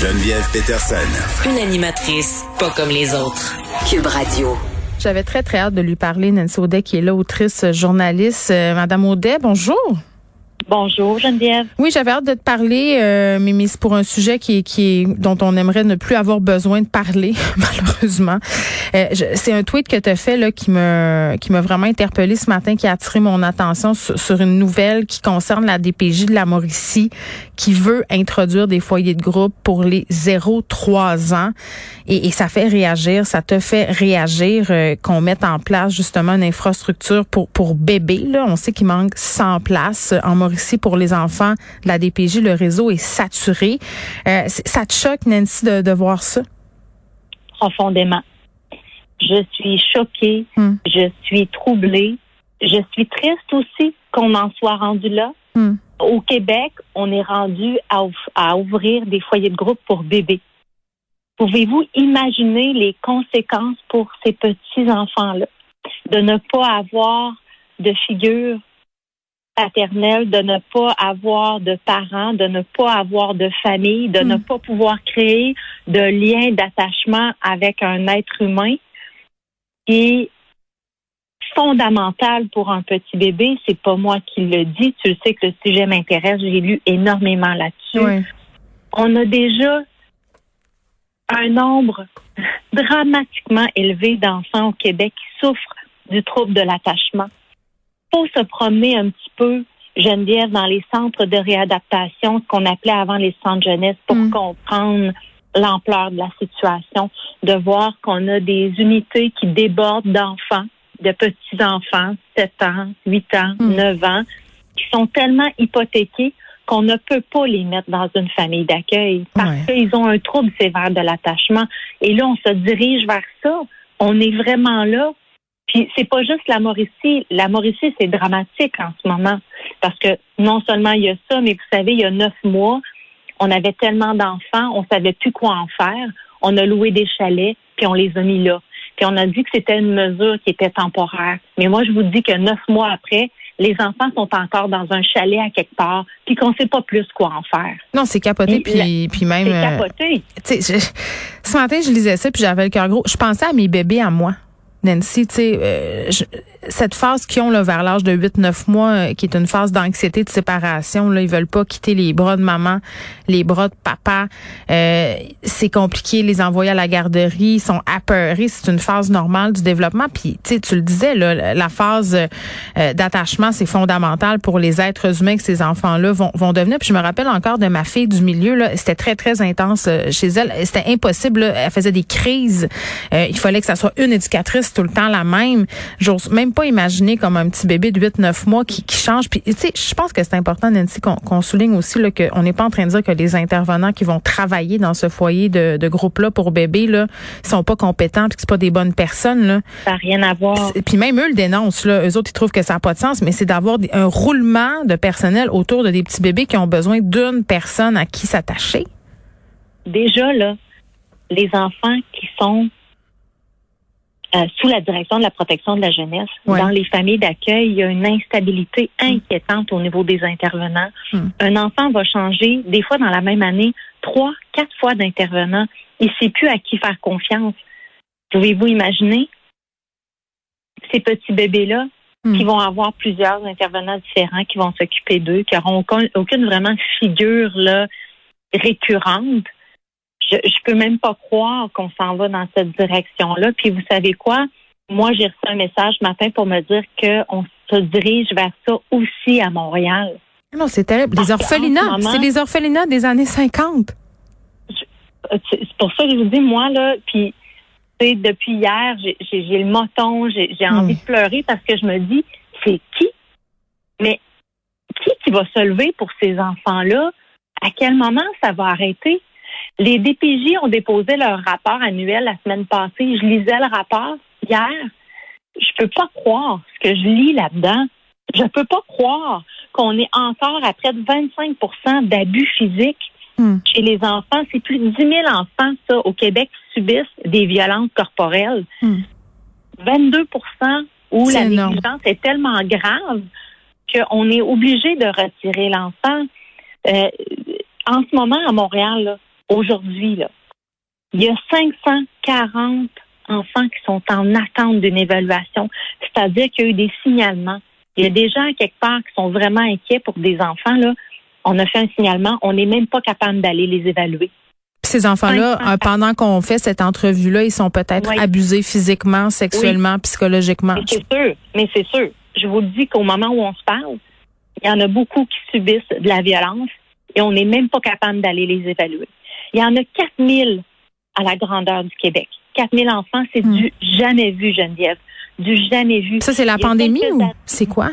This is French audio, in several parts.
Geneviève Peterson. Une animatrice pas comme les autres. Cube Radio. J'avais très, très hâte de lui parler. Nancy Audet, qui est là, autrice, journaliste. Euh, Madame Audet, bonjour. Bonjour Geneviève. Oui, j'avais hâte de te parler, euh, Mimi, c'est pour un sujet qui est, qui est dont on aimerait ne plus avoir besoin de parler, malheureusement. Euh, c'est un tweet que tu as fait là qui me qui m'a vraiment interpellé ce matin, qui a attiré mon attention sur, une nouvelle qui concerne la DPJ de la Mauricie, qui veut introduire des foyers de groupe pour les 0-3 ans, et, et, ça fait réagir, ça te fait réagir euh, qu'on mette en place justement une infrastructure pour pour bébés. Là, on sait qu'il manque 100 places en Mauricie ici pour les enfants de la DPJ. Le réseau est saturé. Euh, ça te choque, Nancy, de, voir ça? Profondément. Je suis choquée. Hmm. Je suis troublée. Je suis triste aussi qu'on en soit rendu là. Hmm. Au Québec, on est rendu à, à ouvrir des foyers de groupe pour bébés. Pouvez-vous imaginer les conséquences pour ces petits enfants-là? De ne pas avoir de figure paternelle, de ne pas avoir de parents, de ne pas avoir de famille, de ne hmm. pas pouvoir créer de lien d'attachement avec un être humain qui fondamental pour un petit bébé. C'est pas moi qui le dis. Tu le sais que le sujet m'intéresse. J'ai lu énormément là-dessus. On a déjà un nombre dramatiquement élevé d'enfants au Québec qui souffrent du trouble de l'attachement faut se promener un petit peu, Geneviève, dans les centres de réadaptation, ce qu'on appelait avant les centres jeunesse, pour mm. comprendre l'ampleur de la situation, de voir qu'on a des unités qui débordent d'enfants, de petits-enfants, 7 ans, 8 ans, 9 mm. ans, qui sont tellement hypothéqués qu'on ne peut pas les mettre dans une famille d'accueil parce qu'ils ont un trouble sévère de l'attachement. Et là, on se dirige vers ça. On est vraiment là puis c'est pas juste la Mauricie. La Mauricie, c'est dramatique en ce moment. Parce que non seulement il y a ça, mais vous savez, il y a neuf mois, on avait tellement d'enfants, on savait plus quoi en faire. On a loué des chalets, puis on les a mis là. Puis on a dit que c'était une mesure qui était temporaire. Mais moi, je vous dis que neuf mois après, les enfants sont encore dans un chalet à quelque part, puis qu'on sait pas plus quoi en faire. Non, c'est capoté, puis, puis même. C'est euh, capoté. ce matin, je lisais ça, puis j'avais le cœur gros. Je pensais à mes bébés à moi. Nancy, tu sais, euh, cette phase qu'ils ont là, vers l'âge de 8-9 mois, euh, qui est une phase d'anxiété de séparation, là, ils veulent pas quitter les bras de maman, les bras de papa. Euh, c'est compliqué, les envoyer à la garderie, ils sont apeurés. C'est une phase normale du développement. Puis, tu sais, tu le disais, là, la phase d'attachement, c'est fondamental pour les êtres humains que ces enfants-là vont, vont devenir. Puis je me rappelle encore de ma fille du milieu, là, c'était très, très intense chez elle. C'était impossible. Elle faisait des crises. il fallait que ça soit une éducatrice tout le temps la même. J'ose même pas imaginer comme un petit bébé de 8-9 mois qui, qui change. Puis, tu sais, je pense que c'est important, Nancy, qu'on souligne aussi qu'on n'est pas en train de dire que les intervenants qui vont travailler dans ce foyer de, de groupe-là pour bébés, là, sont pas compétents puis que c'est pas des bonnes personnes, là. Ça n'a rien à voir. Puis même eux le dénoncent, là. Eux autres, ils trouvent que ça n'a pas de sens, mais c'est d'avoir un roulement de personnel autour de des petits bébés qui ont besoin d'une personne à qui s'attacher. Déjà, là, les enfants qui sont euh, sous la direction de la protection de la jeunesse. Dans les familles d'accueil, il y a une instabilité inquiétante au niveau des intervenants. Hmm. Un enfant va changer, des fois dans la même année, trois, quatre fois d'intervenant. Il ne sait plus à qui faire confiance. Pouvez-vous imaginer ces petits bébés-là qui hmm. vont avoir plusieurs intervenants différents, qui vont s'occuper d'eux, qui n'auront aucune, aucune vraiment figure là récurrente? Je, je peux même pas croire qu'on s'en va dans cette direction-là. Puis vous savez quoi? Moi, j'ai reçu un message ce matin pour me dire qu'on se dirige vers ça aussi à Montréal. Non, c'est terrible. Les orphelinats, c'est les orphelinats des années 50. C'est pour ça que je vous dis, moi, là, puis depuis hier, j'ai le moton, j'ai envie hmm. de pleurer parce que je me dis, c'est qui? Mais qui qui va se lever pour ces enfants-là? À quel moment ça va arrêter? Les DPJ ont déposé leur rapport annuel la semaine passée. Je lisais le rapport hier. Je peux pas croire ce que je lis là-dedans. Je peux pas croire qu'on est encore à près de 25% d'abus physiques hmm. chez les enfants. C'est plus de 10 000 enfants, ça, au Québec, qui subissent des violences corporelles. 22% hmm. où la négligence est tellement grave qu'on est obligé de retirer l'enfant. Euh, en ce moment, à Montréal, là, aujourd'hui, là, il y a 540 enfants qui sont en attente d'une évaluation, c'est-à-dire qu'il y a eu des signalements. Il y a des gens quelque part qui sont vraiment inquiets pour des enfants. Là. On a fait un signalement, on n'est même pas capable d'aller les évaluer. Ces enfants-là, euh, pendant qu'on fait cette entrevue-là, ils sont peut-être abusés physiquement, sexuellement, psychologiquement. C'est sûr, mais c'est sûr. Je vous le dis qu'au moment où on se parle, il y en a beaucoup qui subissent de la violence et on n'est même pas capable d'aller les évaluer. Il y en a 4000 à la grandeur du Québec. 4000 enfants, c'est hmm. du jamais vu, Geneviève. Du jamais vu. Ça, c'est la pandémie ou c'est quoi?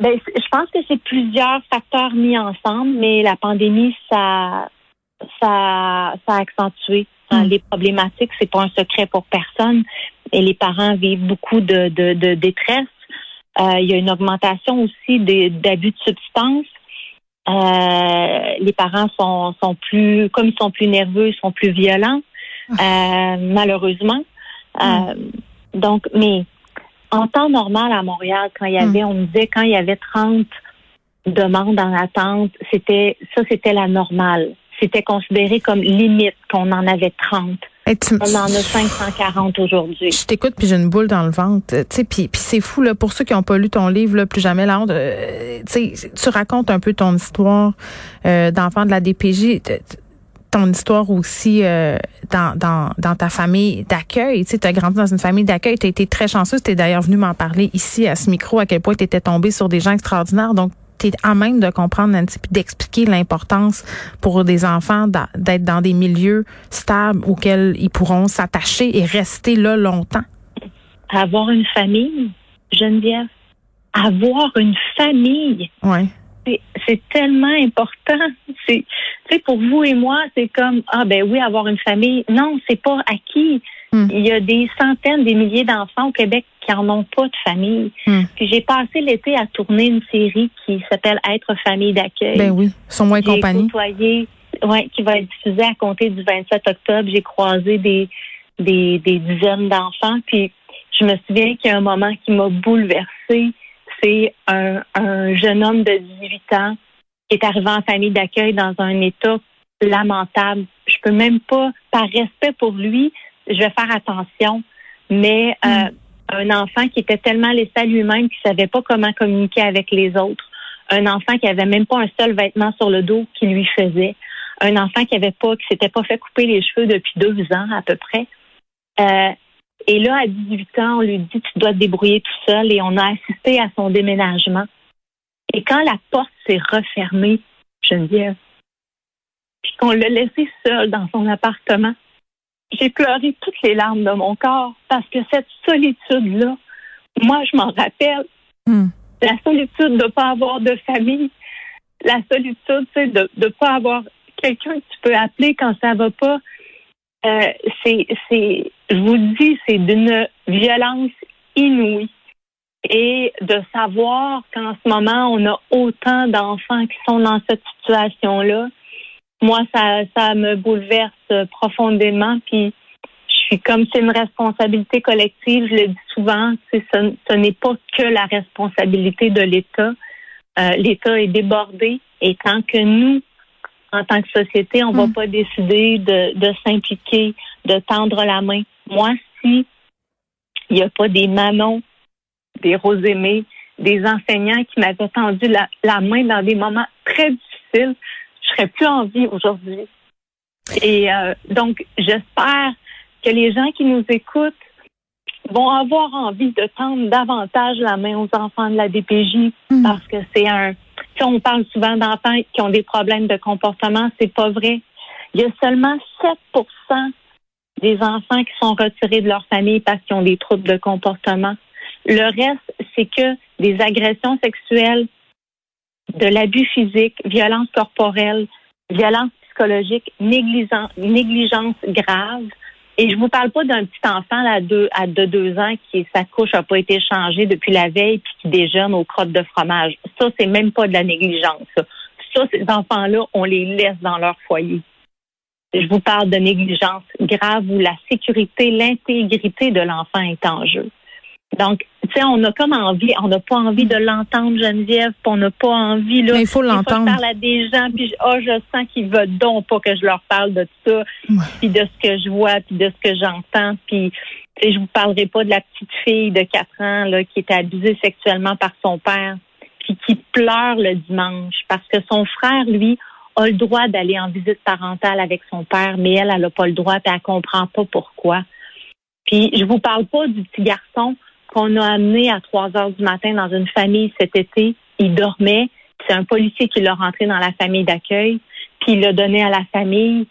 Ben, je pense que c'est plusieurs facteurs mis ensemble, mais la pandémie, ça, ça, ça a accentué hein, hmm. les problématiques. C'est pas un secret pour personne. Et les parents vivent beaucoup de, de, détresse. Euh, il y a une augmentation aussi d'abus de substances. Euh, les parents sont, sont plus, comme ils sont plus nerveux, ils sont plus violents, ah. euh, malheureusement. Euh, hmm. donc, mais en temps normal à Montréal, quand il y avait, hmm. on me disait quand il y avait 30 demandes en attente, c'était ça, c'était la normale. C'était considéré comme limite qu'on en avait 30. On en a 540 aujourd'hui. Je t'écoute puis j'ai une boule dans le ventre. Tu sais, puis, c'est fou là pour ceux qui n'ont pas lu ton livre là, plus jamais la honte. Euh, tu racontes un peu ton histoire euh, d'enfant de la DPJ ton histoire aussi euh, dans, dans, dans ta famille d'accueil. Tu as grandi dans une famille d'accueil. Tu as été très chanceuse. Tu es d'ailleurs venu m'en parler ici à ce micro à quel point tu étais tombée sur des gens extraordinaires. Donc, es à même de comprendre, Nancy, puis d'expliquer l'importance pour des enfants d'être dans des milieux stables auxquels ils pourront s'attacher et rester là longtemps? Avoir une famille, Geneviève. Avoir une famille. Oui. C'est tellement important. C'est, pour vous et moi, c'est comme ah ben oui, avoir une famille. Non, c'est pas acquis. Hmm. Il y a des centaines, des milliers d'enfants au Québec qui en ont pas de famille. Hmm. Puis j'ai passé l'été à tourner une série qui s'appelle Être famille d'accueil. Ben oui, sont moins compagnie. ouais, qui va être diffusée à compter du 27 octobre. J'ai croisé des, des, des dizaines d'enfants. Puis je me souviens qu'il y a un moment qui m'a bouleversée. C'est un, un jeune homme de 18 ans qui est arrivé en famille d'accueil dans un état lamentable. Je peux même pas, par respect pour lui, je vais faire attention. Mais euh, hmm. Un enfant qui était tellement laissé à lui-même qu'il savait pas comment communiquer avec les autres. Un enfant qui avait même pas un seul vêtement sur le dos qui lui faisait. Un enfant qui avait pas, qui s'était pas fait couper les cheveux depuis deux ans à peu près. Euh, et là, à 18 ans, on lui dit tu dois te débrouiller tout seul et on a assisté à son déménagement. Et quand la porte s'est refermée, Geneviève, puis qu'on l'a laissé seul dans son appartement, j'ai pleuré toutes les larmes de mon corps parce que cette solitude-là, moi, je m'en rappelle. Hmm. La solitude de ne pas avoir de famille, la solitude, de ne pas avoir quelqu'un que tu peux appeler quand ça va pas. Euh, c'est, c'est, je vous dis, c'est d'une violence inouïe. Et de savoir qu'en ce moment, on a autant d'enfants qui sont dans cette situation-là, moi, ça, ça me bouleverse profondément. Puis, je suis comme c'est une responsabilité collective. Je le dis souvent, ce, ce n'est pas que la responsabilité de l'État. Euh, L'État est débordé et tant que nous, en tant que société, on ne va hmm. pas décider de, de s'impliquer, de tendre la main. Moi, si il n'y a pas des Manon, des Rosémée, des enseignants qui m'avaient tendu la, la main dans des moments très difficiles, serais plus en vie aujourd'hui. Et euh, donc, j'espère que les gens qui nous écoutent vont avoir envie de tendre davantage la main aux enfants de la DPJ hmm. parce que c'est un. Si on parle souvent d'enfants qui ont des problèmes de comportement, c'est pas vrai. Il y a seulement 7% des enfants qui sont retirés de leur famille parce qu'ils ont des troubles de comportement. Le reste, c'est que des agressions sexuelles, de l'abus physique, violence corporelle, violence psychologique, négligence, grave. Et je vous parle pas d'un petit enfant là, de, à de deux ans qui sa couche a pas été changée depuis la veille puis qui déjeune aux crottes de fromage. Ça, c'est même pas de la négligence. Ça, ces enfants-là, on les laisse dans leur foyer. Je vous parle de négligence grave où la sécurité, l'intégrité de l'enfant est en jeu. Donc, tu sais, on a comme envie, on n'a pas envie de l'entendre, Geneviève, puis on n'a pas envie, là. Mais il faut l'entendre. Je parle à des gens, puis oh, je sens qu'ils veulent donc pas que je leur parle de ça, puis de ce que je vois, puis de ce que j'entends, puis je vous parlerai pas de la petite fille de 4 ans, là, qui était abusée sexuellement par son père, puis qui pleure le dimanche, parce que son frère, lui, a le droit d'aller en visite parentale avec son père, mais elle, elle n'a pas le droit, puis elle comprend pas pourquoi. Puis je vous parle pas du petit garçon qu'on a amené à 3 heures du matin dans une famille cet été. Il dormait. C'est un policier qui l'a rentré dans la famille d'accueil, puis il l'a donné à la famille.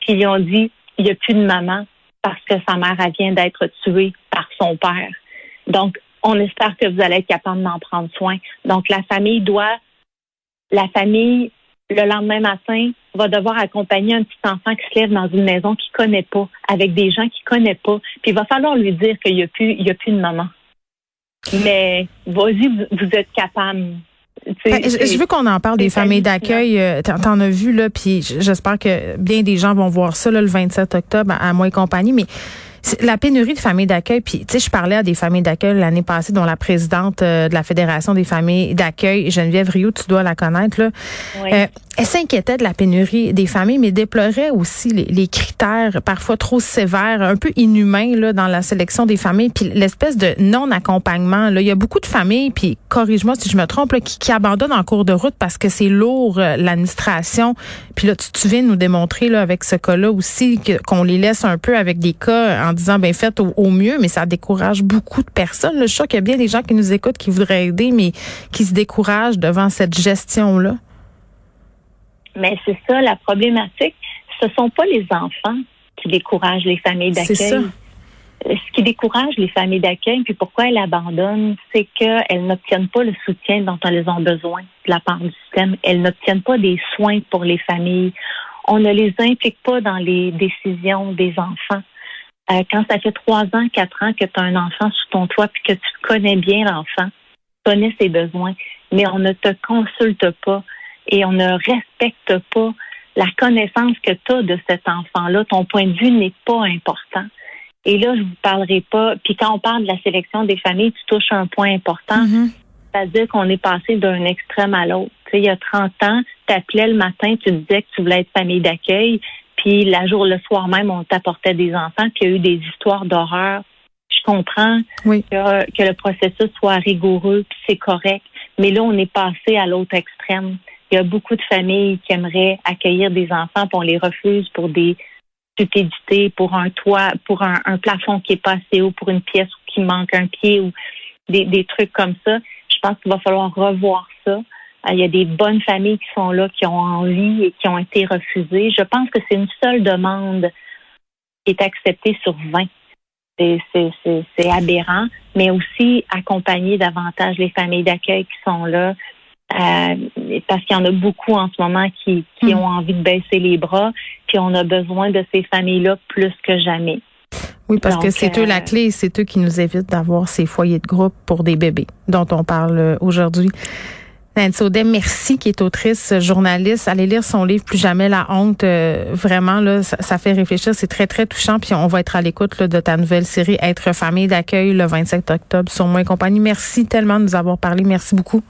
Puis ils ont dit, il n'y a plus de maman parce que sa mère vient d'être tuée par son père. Donc, on espère que vous allez être capable d'en prendre soin. Donc, la famille doit, la famille le lendemain matin, va devoir accompagner un petit enfant qui se lève dans une maison qu'il connaît pas, avec des gens qu'il connaît pas. Puis il va falloir lui dire qu'il n'y a plus, il y a plus de maman. Mais vas-y, vous, êtes capable. Ben, je, veux qu'on en parle des familles d'accueil. Euh, t'en as vu là, puis j'espère que bien des gens vont voir ça le 27 octobre à, à moi et compagnie. Mais la pénurie de familles d'accueil, puis tu sais, je parlais à des familles d'accueil l'année passée, dont la présidente euh, de la Fédération des familles d'accueil, Geneviève Rio, tu dois la connaître, là. Euh, elle s'inquiétait de la pénurie des familles, mais déplorait aussi les, critères parfois trop sévères, un peu inhumains là, dans la sélection des familles, puis l'espèce de non-accompagnement. Là. Il y a beaucoup de familles, puis corrige-moi si je me trompe, là, qui, qui, abandonnent en cours de route parce que c'est lourd, euh, l'administration. Puis là, tu, tu, viens nous démontrer là, avec ce cas-là aussi qu'on les laisse un peu avec des cas en disant, ben faites au, mieux, mais ça décourage beaucoup de personnes. Je suis qu'il y a bien des gens qui nous écoutent, qui voudraient aider, mais qui se découragent devant cette gestion-là. Mais c'est ça la problématique. Ce sont pas les enfants qui découragent les familles d'accueil. Ce qui décourage les familles d'accueil, puis pourquoi elles abandonnent, c'est qu'elles n'obtiennent pas le soutien dont elles ont besoin de la part du système. Elles n'obtiennent pas des soins pour les familles. On ne les implique pas dans les décisions des enfants. Euh, quand ça fait trois ans, quatre ans que tu as un enfant sous ton toit, puis que tu connais bien l'enfant, tu connais ses besoins, mais on ne te consulte pas et on ne respecte pas la connaissance que tu as de cet enfant-là. Ton point de vue n'est pas important. Et là, je vous parlerai pas. Puis quand on parle de la sélection des familles, tu touches un point important. Mm-hmm. C'est-à-dire qu'on est passé d'un extrême à l'autre. Tu sais, il y a 30 ans, tu appelais le matin, tu disais que tu voulais être famille d'accueil, puis la jour, le soir même, on t'apportait des enfants, puis il y a eu des histoires d'horreur. Je comprends que, que, le processus soit rigoureux, puis c'est correct. Mais là, on est passé à l'autre extrême. Il y a beaucoup de familles qui aimeraient accueillir des enfants, puis on les refuse pour des stupidités, pour un toit, pour un, plafond qui est pas assez haut, pour une pièce qui manque un pied ou des, des trucs comme ça. Je pense qu'il va falloir revoir ça. Il y a des bonnes familles qui sont là, qui ont envie et qui ont été refusées. Je pense que c'est une seule demande qui est acceptée sur 20. C'est aberrant, mais aussi accompagner davantage les familles d'accueil qui sont là, euh, parce qu'il y en a beaucoup en ce moment qui, qui hmm. ont envie de baisser les bras, puis on a besoin de ces familles-là plus que jamais. Oui, parce que c'est eux la euh, clé, c'est eux qui nous évitent d'avoir ces foyers de groupe pour des bébés dont on parle aujourd'hui. Nancy Audet, merci, qui est autrice, journaliste. Allez lire son livre Plus jamais la honte. vraiment, là, ça, fait réfléchir. C'est très, très touchant. Puis on va être à l'écoute de ta nouvelle série Être famille d'accueil le 27 octobre sur Moi et compagnie. Merci tellement de nous avoir parlé. Merci beaucoup.